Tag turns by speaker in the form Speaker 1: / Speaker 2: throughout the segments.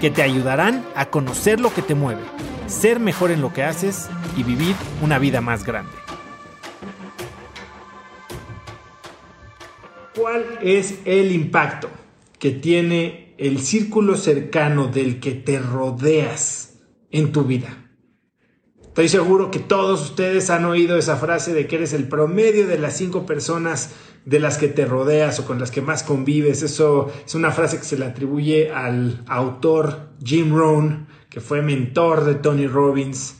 Speaker 1: que te ayudarán a conocer lo que te mueve, ser mejor en lo que haces y vivir una vida más grande. ¿Cuál es el impacto que tiene el círculo cercano del que te rodeas en tu vida? Estoy seguro que todos ustedes han oído esa frase de que eres el promedio de las cinco personas de las que te rodeas o con las que más convives. Eso es una frase que se le atribuye al autor Jim Rohn, que fue mentor de Tony Robbins.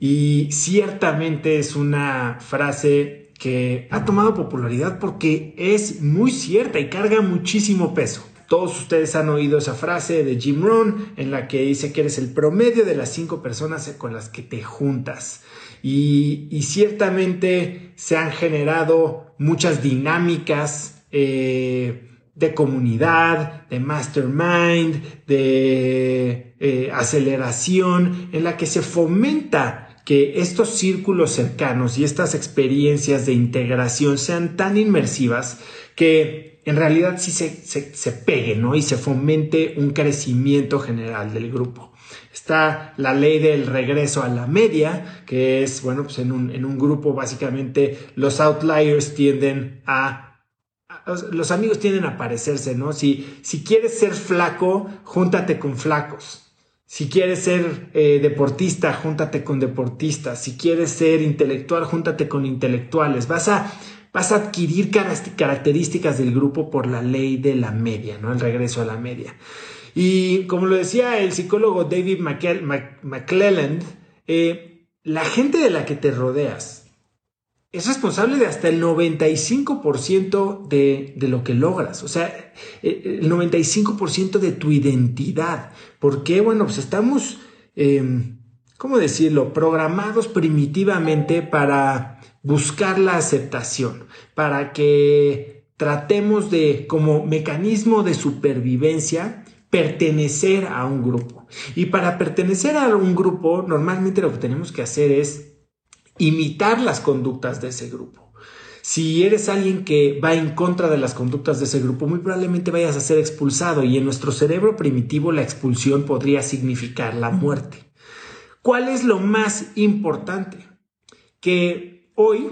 Speaker 1: Y ciertamente es una frase que ha tomado popularidad porque es muy cierta y carga muchísimo peso. Todos ustedes han oído esa frase de Jim Rohn en la que dice que eres el promedio de las cinco personas con las que te juntas. Y, ciertamente se han generado muchas dinámicas eh, de comunidad, de mastermind, de eh, aceleración, en la que se fomenta que estos círculos cercanos y estas experiencias de integración sean tan inmersivas que en realidad sí se, se, pegue, ¿no? Y se fomente un crecimiento general del grupo. Está la ley del regreso a la media, que es, bueno, pues en un, en un grupo básicamente los outliers tienden a los amigos tienden a parecerse, ¿no? Si, si quieres ser flaco, júntate con flacos. Si quieres ser eh, deportista, júntate con deportistas. Si quieres ser intelectual, júntate con intelectuales. Vas a, vas a adquirir características del grupo por la ley de la media, ¿no? El regreso a la media. Y como lo decía el psicólogo David McClelland, eh, la gente de la que te rodeas es responsable de hasta el 95% de, de, lo que logras, o sea, eh, el 95% de tu identidad. ¿Por qué? Bueno, pues estamos, em, ¿cómo decirlo?, programados primitivamente para buscar la aceptación, para que tratemos de, como mecanismo de supervivencia, pertenecer a un grupo. Y para pertenecer a un grupo, normalmente lo que tenemos que hacer es imitar las conductas de ese grupo. Si eres alguien que va en contra de las conductas de ese grupo, muy probablemente vayas a ser expulsado y en nuestro cerebro primitivo la expulsión podría significar la muerte. ¿Cuál es lo más importante? Que Hoy,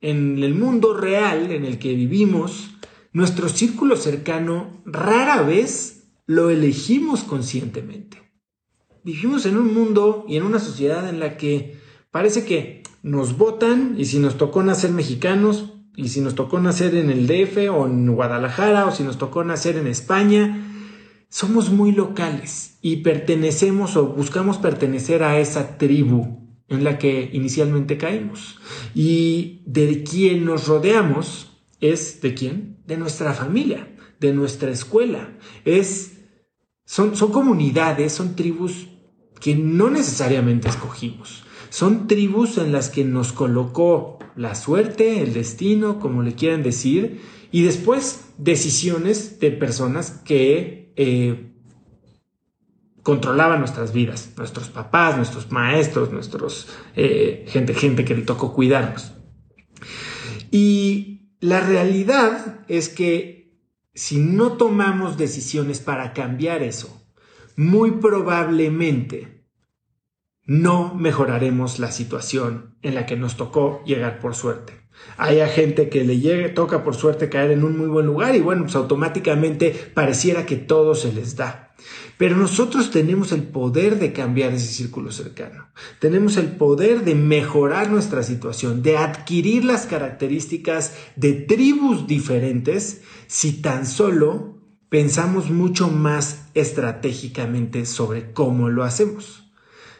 Speaker 1: en el mundo real en el que vivimos, nuestro círculo cercano rara vez lo elegimos conscientemente. Vivimos en un mundo y en una sociedad en la que parece que nos votan y si nos tocó nacer mexicanos y si nos tocó nacer en el DF o en Guadalajara o si nos tocó nacer en España, somos muy locales y pertenecemos o buscamos pertenecer a esa tribu en la que inicialmente caímos. Y de quien nos rodeamos es de quién? De nuestra familia, de nuestra escuela. Es, son, son comunidades, son tribus que no necesariamente escogimos. Son tribus en las que nos colocó la suerte, el destino, como le quieran decir, y después decisiones de personas que eh, controlaban nuestras vidas, nuestros papás, nuestros maestros, nuestros eh, gente, gente que le tocó cuidarnos. Y la realidad es que si no tomamos decisiones para cambiar eso, muy probablemente no mejoraremos la situación en la que nos tocó llegar por suerte. Hay gente que le llegue, toca por suerte caer en un muy buen lugar y bueno, pues automáticamente pareciera que todo se les da. Pero nosotros tenemos el poder de cambiar ese círculo cercano. Tenemos el poder de mejorar nuestra situación, de adquirir las características de tribus diferentes si tan solo pensamos mucho más estratégicamente sobre cómo lo hacemos.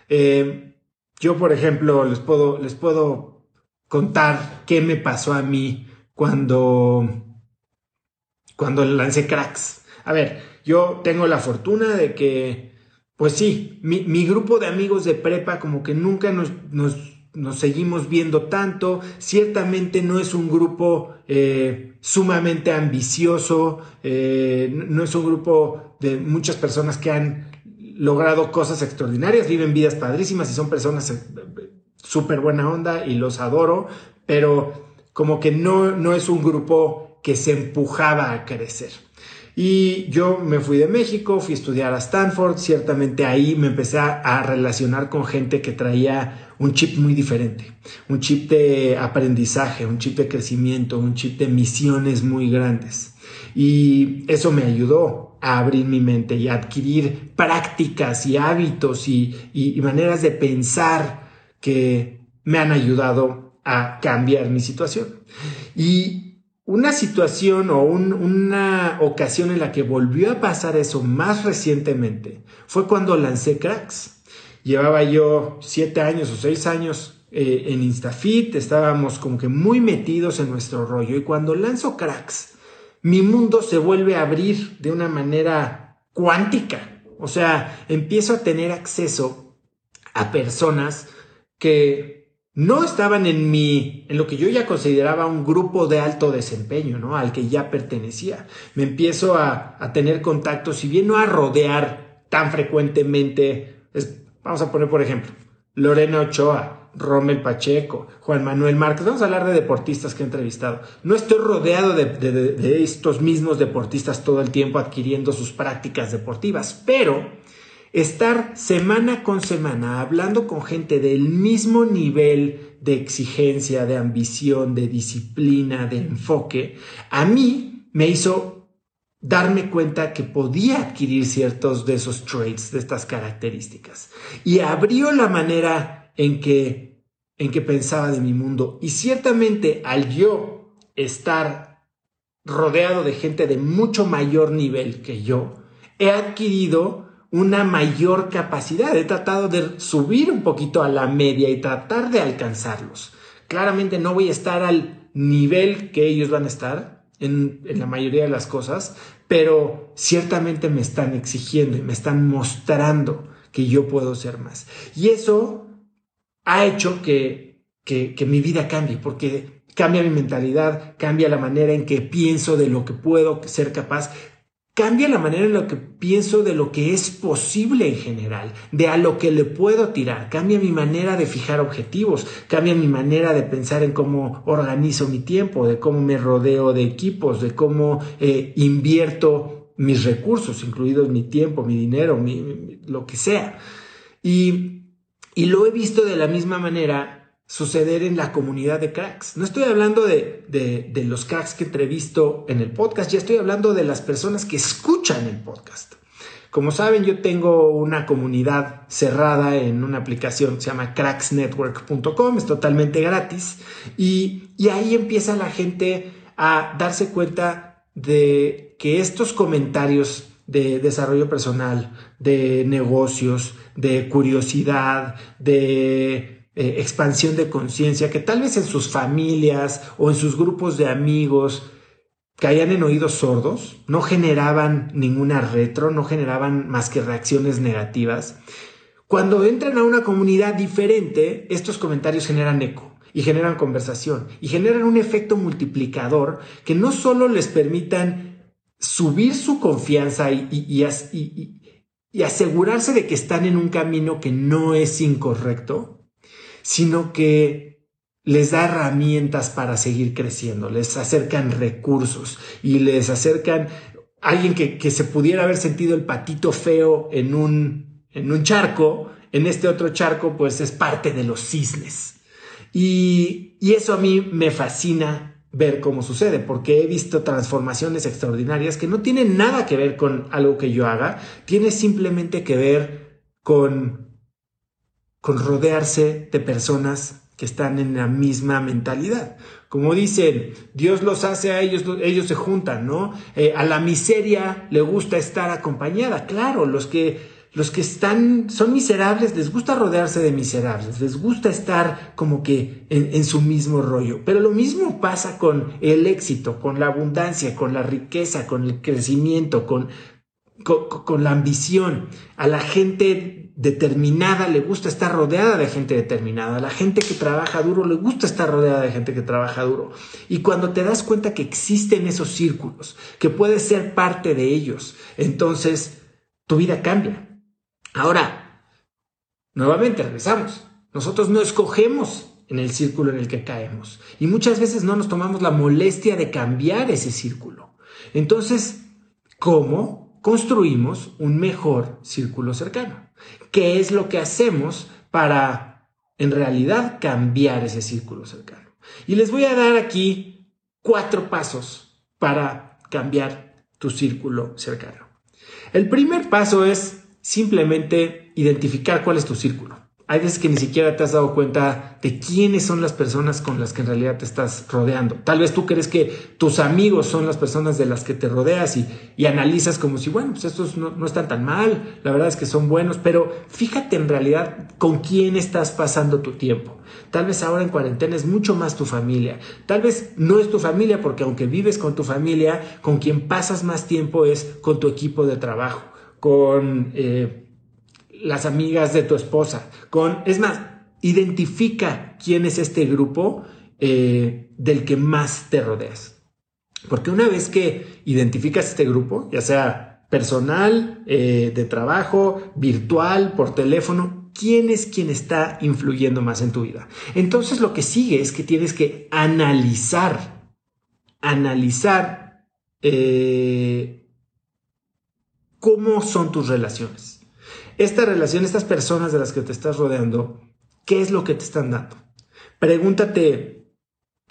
Speaker 1: Eh, yo, por ejemplo, les puedo, les puedo contar qué me pasó a mí cuando, cuando lancé cracks. A ver, yo tengo la fortuna de que pues sí, mi, grupo de amigos de prepa como que nunca nos, nos, seguimos viendo tanto. Ciertamente no es un grupo eh, sumamente ambicioso, eh, no es un grupo de muchas personas que han logrado cosas extraordinarias, viven vidas padrísimas y son personas eh, súper buena onda y los adoro, pero como que no, no es un grupo que se empujaba a crecer. Y yo me fui de México, fui a estudiar a Stanford, ciertamente ahí me empecé a, relacionar con gente que traía un chip muy diferente, un chip de aprendizaje, un chip de crecimiento, un chip de misiones muy grandes. Y eso me ayudó a abrir mi mente y a adquirir prácticas y hábitos y maneras de pensar que me han ayudado a cambiar mi situación. Y una situación o una ocasión en la que volvió a pasar eso más recientemente fue cuando lancé Cracks. Llevaba yo siete años o seis años eh, en Instafit, estábamos como que muy metidos en nuestro rollo y cuando lanzo Cracks, mi mundo se vuelve a abrir de una manera cuántica. O sea, empiezo a tener acceso a personas que no estaban en mi, en lo que yo ya consideraba un grupo de alto desempeño, ¿no? Al que ya pertenecía. Me empiezo a, tener contacto, si bien no a rodear tan frecuentemente, vamos a poner por ejemplo, Lorena Ochoa, Rommel Pacheco, Juan Manuel Márquez, vamos a hablar de deportistas que he entrevistado. No estoy rodeado de, de estos mismos deportistas todo el tiempo adquiriendo sus prácticas deportivas, pero estar semana con semana hablando con gente del mismo nivel de exigencia, de ambición, de disciplina, de enfoque, a mí me hizo darme cuenta que podía adquirir ciertos de esos traits, de estas características. Y abrió la manera en que, en que pensaba de mi mundo. Y ciertamente al yo estar rodeado de gente de mucho mayor nivel que yo, he adquirido una mayor capacidad. He tratado de subir un poquito a la media y tratar de alcanzarlos. Claramente no voy a estar al nivel que ellos van a estar en, la mayoría de las cosas, pero ciertamente me están exigiendo y me están mostrando que yo puedo ser más. Y eso ha hecho que, que, mi vida cambie, porque cambia mi mentalidad, cambia la manera en que pienso de lo que puedo ser capaz, cambia la manera en la que pienso de lo que es posible en general, de a lo que le puedo tirar, cambia mi manera de fijar objetivos, cambia mi manera de pensar en cómo organizo mi tiempo, de cómo me rodeo de equipos, de cómo eh, invierto mis recursos, incluidos mi tiempo, mi dinero, lo que sea. Y, y lo he visto de la misma manera suceder en la comunidad de cracks. No estoy hablando de, de, los cracks que entrevisto en el podcast, ya estoy hablando de las personas que escuchan el podcast. Como saben, yo tengo una comunidad cerrada en una aplicación que se llama cracksnetwork.com, es totalmente gratis y, y ahí empieza la gente a darse cuenta de que estos comentarios de desarrollo personal, de negocios, de curiosidad, de eh, expansión de conciencia, que tal vez en sus familias o en sus grupos de amigos caían en oídos sordos, no generaban ninguna retro, no generaban más que reacciones negativas. Cuando entran a una comunidad diferente, estos comentarios generan eco y generan conversación y generan un efecto multiplicador que no solo les permitan subir su confianza y, y asegurarse de que están en un camino que no es incorrecto, sino que les da herramientas para seguir creciendo, les acercan recursos y les acercan alguien que, se pudiera haber sentido el patito feo en un, en un charco, en este otro charco, pues es parte de los cisnes. Y, y eso a mí me fascina ver cómo sucede, porque he visto transformaciones extraordinarias que no tienen nada que ver con algo que yo haga, tiene simplemente que ver con con rodearse de personas que están en la misma mentalidad. Como dicen, Dios los hace a ellos, ellos se juntan, ¿no? Eh, a la miseria le gusta estar acompañada. Claro, los que, los que están, son miserables, les gusta rodearse de miserables, les gusta estar como que en, su mismo rollo. Pero lo mismo pasa con el éxito, con la abundancia, con la riqueza, con el crecimiento, con, con, la ambición. A la gente determinada le gusta estar rodeada de gente determinada. La gente que trabaja duro le gusta estar rodeada de gente que trabaja duro. Y cuando te das cuenta que existen esos círculos, que puedes ser parte de ellos, entonces tu vida cambia. Ahora, nuevamente regresamos. Nosotros no escogemos en el círculo en el que caemos. Y muchas veces no nos tomamos la molestia de cambiar ese círculo. Entonces, ¿cómo construimos un mejor círculo cercano? ¿Qué es lo que hacemos para, en realidad, cambiar ese círculo cercano? Y les voy a dar aquí cuatro pasos para cambiar tu círculo cercano. El primer paso es simplemente identificar cuál es tu círculo hay veces que ni siquiera te has dado cuenta de quiénes son las personas con las que en realidad te estás rodeando. Tal vez tú crees que tus amigos son las personas de las que te rodeas y, analizas como si, bueno, pues estos no, no, están tan mal, la verdad es que son buenos, pero fíjate en realidad con quién estás pasando tu tiempo. Tal vez ahora en cuarentena es mucho más tu familia. Tal vez no es tu familia porque aunque vives con tu familia, con quien pasas más tiempo es con tu equipo de trabajo, con... Eh, las amigas de tu esposa, con, es más, identifica quién es este grupo eh, del que más te rodeas. Porque una vez que identificas este grupo, ya sea personal, eh, de trabajo, virtual, por teléfono, quién es quien está influyendo más en tu vida. Entonces lo que sigue es que tienes que analizar, analizar eh, cómo son tus relaciones esta relación, estas personas de las que te estás rodeando, ¿qué es lo que te están dando? Pregúntate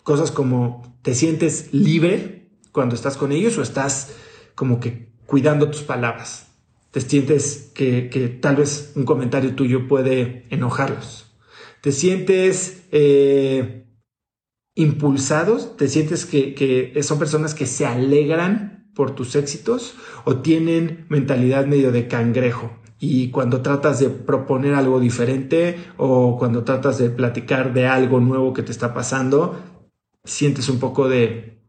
Speaker 1: cosas como, ¿te sientes libre cuando estás con ellos o estás como que cuidando tus palabras? ¿Te sientes que, tal vez un comentario tuyo puede enojarlos? ¿Te sientes eh, impulsados? ¿Te sientes que, que son personas que se alegran por tus éxitos o tienen mentalidad medio de cangrejo? Y cuando tratas de proponer algo diferente o cuando tratas de platicar de algo nuevo que te está pasando, sientes un poco de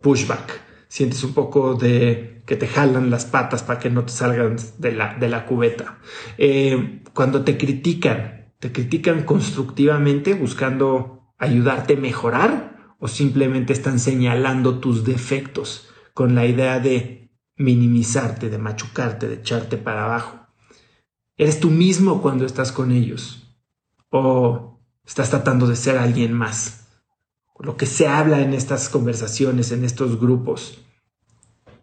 Speaker 1: pushback, sientes un poco de que te jalan las patas para que no te salgan de la, de la cubeta. Eh, cuando te critican, te critican constructivamente buscando ayudarte a mejorar o simplemente están señalando tus defectos con la idea de minimizarte, de machucarte, de echarte para abajo. Eres tú mismo cuando estás con ellos o estás tratando de ser alguien más. Lo que se habla en estas conversaciones, en estos grupos,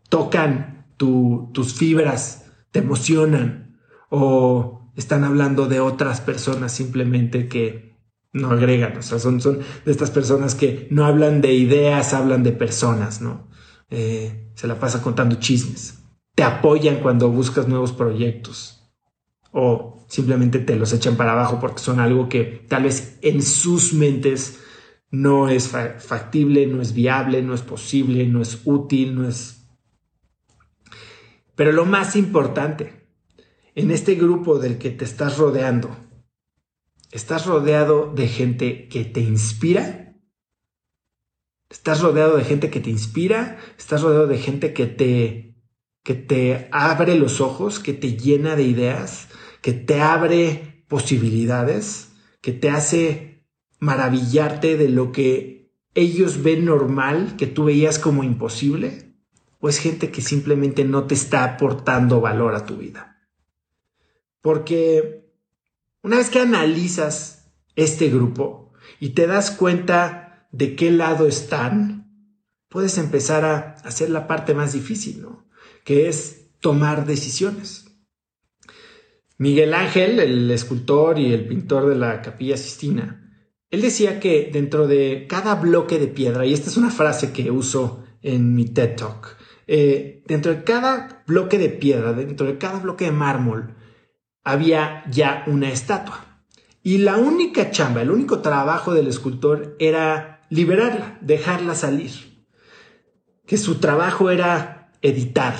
Speaker 1: tocan tus fibras, te emocionan o están hablando de otras personas simplemente que no agregan, o sea, son, son de estas personas que no hablan de ideas, hablan de personas, ¿no? Eh, se la pasa contando chismes. Te apoyan cuando buscas nuevos proyectos. O simplemente te los echan para abajo porque son algo que tal vez en sus mentes no es factible, no es viable, no es posible, no es útil, no es... Pero lo más importante, en este grupo del que te estás rodeando, estás rodeado de gente que te inspira Estás rodeado de gente que te inspira, estás rodeado de gente que te, que te abre los ojos, que te llena de ideas, que te abre posibilidades, que te hace maravillarte de lo que ellos ven normal, que tú veías como imposible, o es gente que simplemente no te está aportando valor a tu vida. Porque una vez que analizas este grupo y te das cuenta de qué lado están, puedes empezar a hacer la parte más difícil, ¿no? Que es tomar decisiones. Miguel Ángel, el escultor y el pintor de la Capilla Sistina, él decía que dentro de cada bloque de piedra, y esta es una frase que uso en mi TED Talk, eh, dentro de cada bloque de piedra, dentro de cada bloque de mármol, había ya una estatua. Y la única chamba, el único trabajo del escultor era liberarla, dejarla salir. Que su trabajo era editar,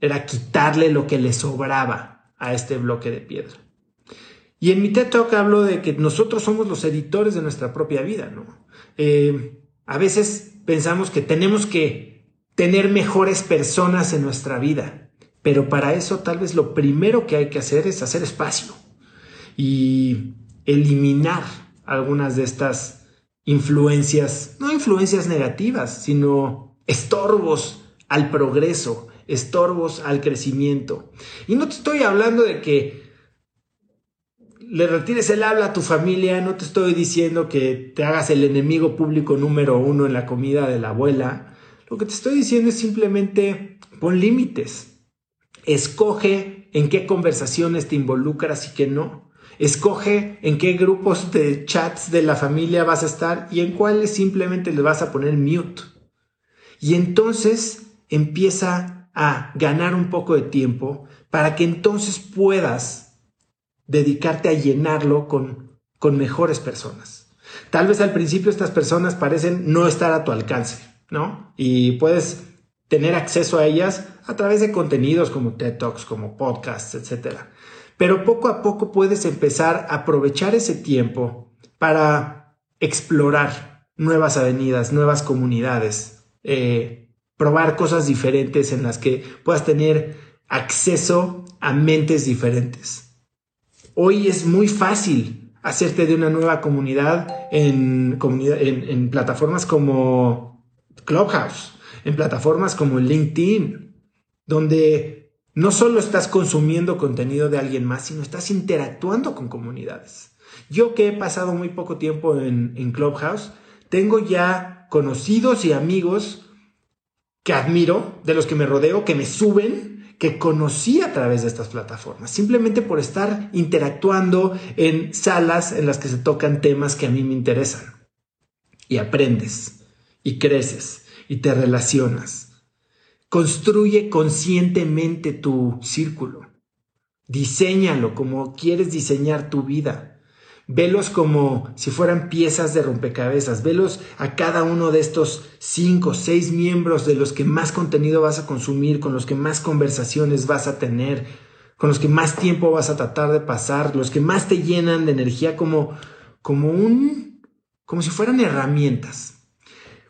Speaker 1: era quitarle lo que le sobraba a este bloque de piedra. Y en mi TED Talk hablo de que nosotros somos los editores de nuestra propia vida, ¿no? Eh, a veces pensamos que tenemos que tener mejores personas en nuestra vida. Pero para eso tal vez lo primero que hay que hacer es hacer espacio y eliminar algunas de estas influencias, no influencias negativas, sino estorbos al progreso, estorbos al crecimiento. Y no te estoy hablando de que le retires el habla a tu familia, no te estoy diciendo que te hagas el enemigo público número uno en la comida de la abuela. Lo que te estoy diciendo es simplemente pon límites. Escoge en qué conversaciones te involucras y qué no. Escoge en qué grupos de chats de la familia vas a estar y en cuáles simplemente le vas a poner mute. Y entonces empieza a ganar un poco de tiempo para que entonces puedas dedicarte a llenarlo con, con mejores personas. Tal vez al principio estas personas parecen no estar a tu alcance, ¿no? Y puedes tener acceso a ellas a través de contenidos como TED Talks, como podcasts, etc. Pero poco a poco puedes empezar a aprovechar ese tiempo para explorar nuevas avenidas, nuevas comunidades, eh, probar cosas diferentes en las que puedas tener acceso a mentes diferentes. Hoy es muy fácil hacerte de una nueva comunidad en, en, plataformas como Clubhouse, en plataformas como LinkedIn, donde no solo estás consumiendo contenido de alguien más, sino estás interactuando con comunidades. Yo que he pasado muy poco tiempo en, en Clubhouse, tengo ya conocidos y amigos que admiro, de los que me rodeo, que me suben, que conocí a través de estas plataformas, simplemente por estar interactuando en salas en las que se tocan temas que a mí me interesan. Y aprendes, y creces, y te relacionas. Construye conscientemente tu círculo. Diseñalo como quieres diseñar tu vida. Velos como si fueran piezas de rompecabezas. Velos a cada uno de estos cinco, seis miembros de los que más contenido vas a consumir, con los que más conversaciones vas a tener, con los que más tiempo vas a tratar de pasar, los que más te llenan de energía como, como un, como si fueran herramientas.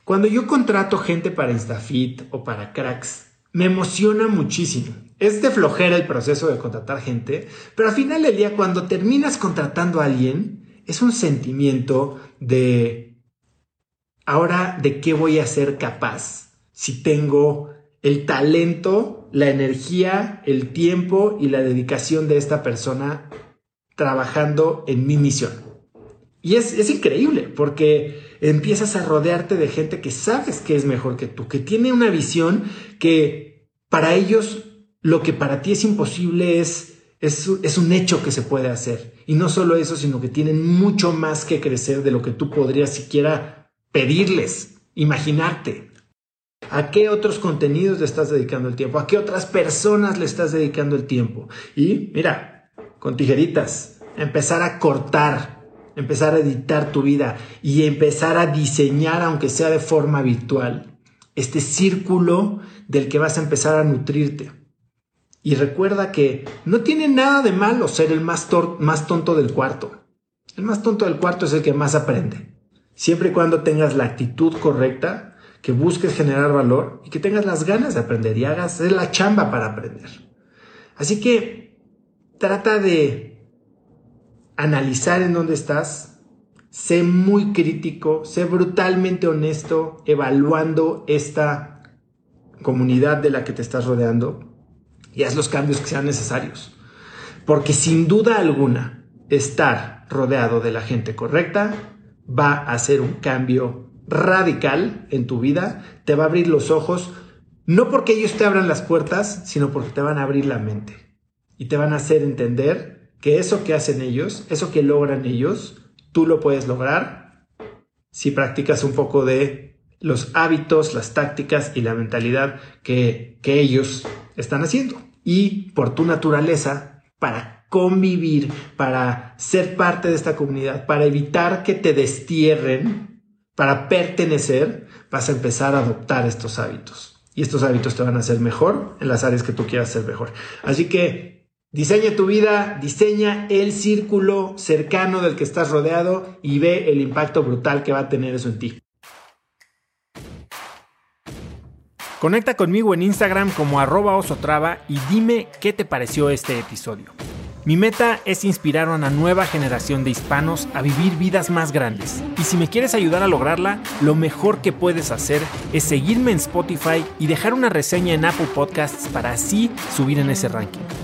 Speaker 1: Cuando yo contrato gente para Instafit o para Cracks, me emociona muchísimo. Es de flojera el proceso de contratar gente, pero al final del día, cuando terminas contratando a alguien, es un sentimiento de ahora de qué voy a ser capaz si tengo el talento, la energía, el tiempo y la dedicación de esta persona trabajando en mi misión. Y es, es, increíble porque empiezas a rodearte de gente que sabes que es mejor que tú, que tiene una visión que para ellos lo que para ti es imposible es, es, un hecho que se puede hacer. Y no solo eso, sino que tienen mucho más que crecer de lo que tú podrías siquiera pedirles, imaginarte. ¿A qué otros contenidos le estás dedicando el tiempo? ¿A qué otras personas le estás dedicando el tiempo? Y mira, con tijeritas, empezar a cortar, empezar a editar tu vida y empezar a diseñar, aunque sea de forma virtual, este círculo del que vas a empezar a nutrirte. Y recuerda que no tiene nada de malo ser el más, más tonto del cuarto. El más tonto del cuarto es el que más aprende. Siempre y cuando tengas la actitud correcta, que busques generar valor y que tengas las ganas de aprender y hagas la chamba para aprender. Así que trata de analizar en dónde estás, sé muy crítico, sé brutalmente honesto evaluando esta comunidad de la que te estás rodeando y haz los cambios que sean necesarios. Porque sin duda alguna, estar rodeado de la gente correcta va a hacer un cambio radical en tu vida, te va a abrir los ojos, no porque ellos te abran las puertas, sino porque te van a abrir la mente y te van a hacer entender que eso que hacen ellos, eso que logran ellos, tú lo puedes lograr si practicas un poco de los hábitos, las tácticas y la mentalidad que, que ellos están haciendo. Y por tu naturaleza, para convivir, para ser parte de esta comunidad, para evitar que te destierren, para pertenecer, vas a empezar a adoptar estos hábitos. Y estos hábitos te van a hacer mejor en las áreas que tú quieras ser mejor. Así que diseña tu vida, diseña el círculo cercano del que estás rodeado y ve el impacto brutal que va a tener eso en ti. Conecta conmigo en Instagram como arroba osotrava y dime qué te pareció este episodio. Mi meta es inspirar a una nueva generación de hispanos a vivir vidas más grandes. Y si me quieres ayudar a lograrla, lo mejor que puedes hacer es seguirme en Spotify y dejar una reseña en Apple Podcasts para así subir en ese ranking.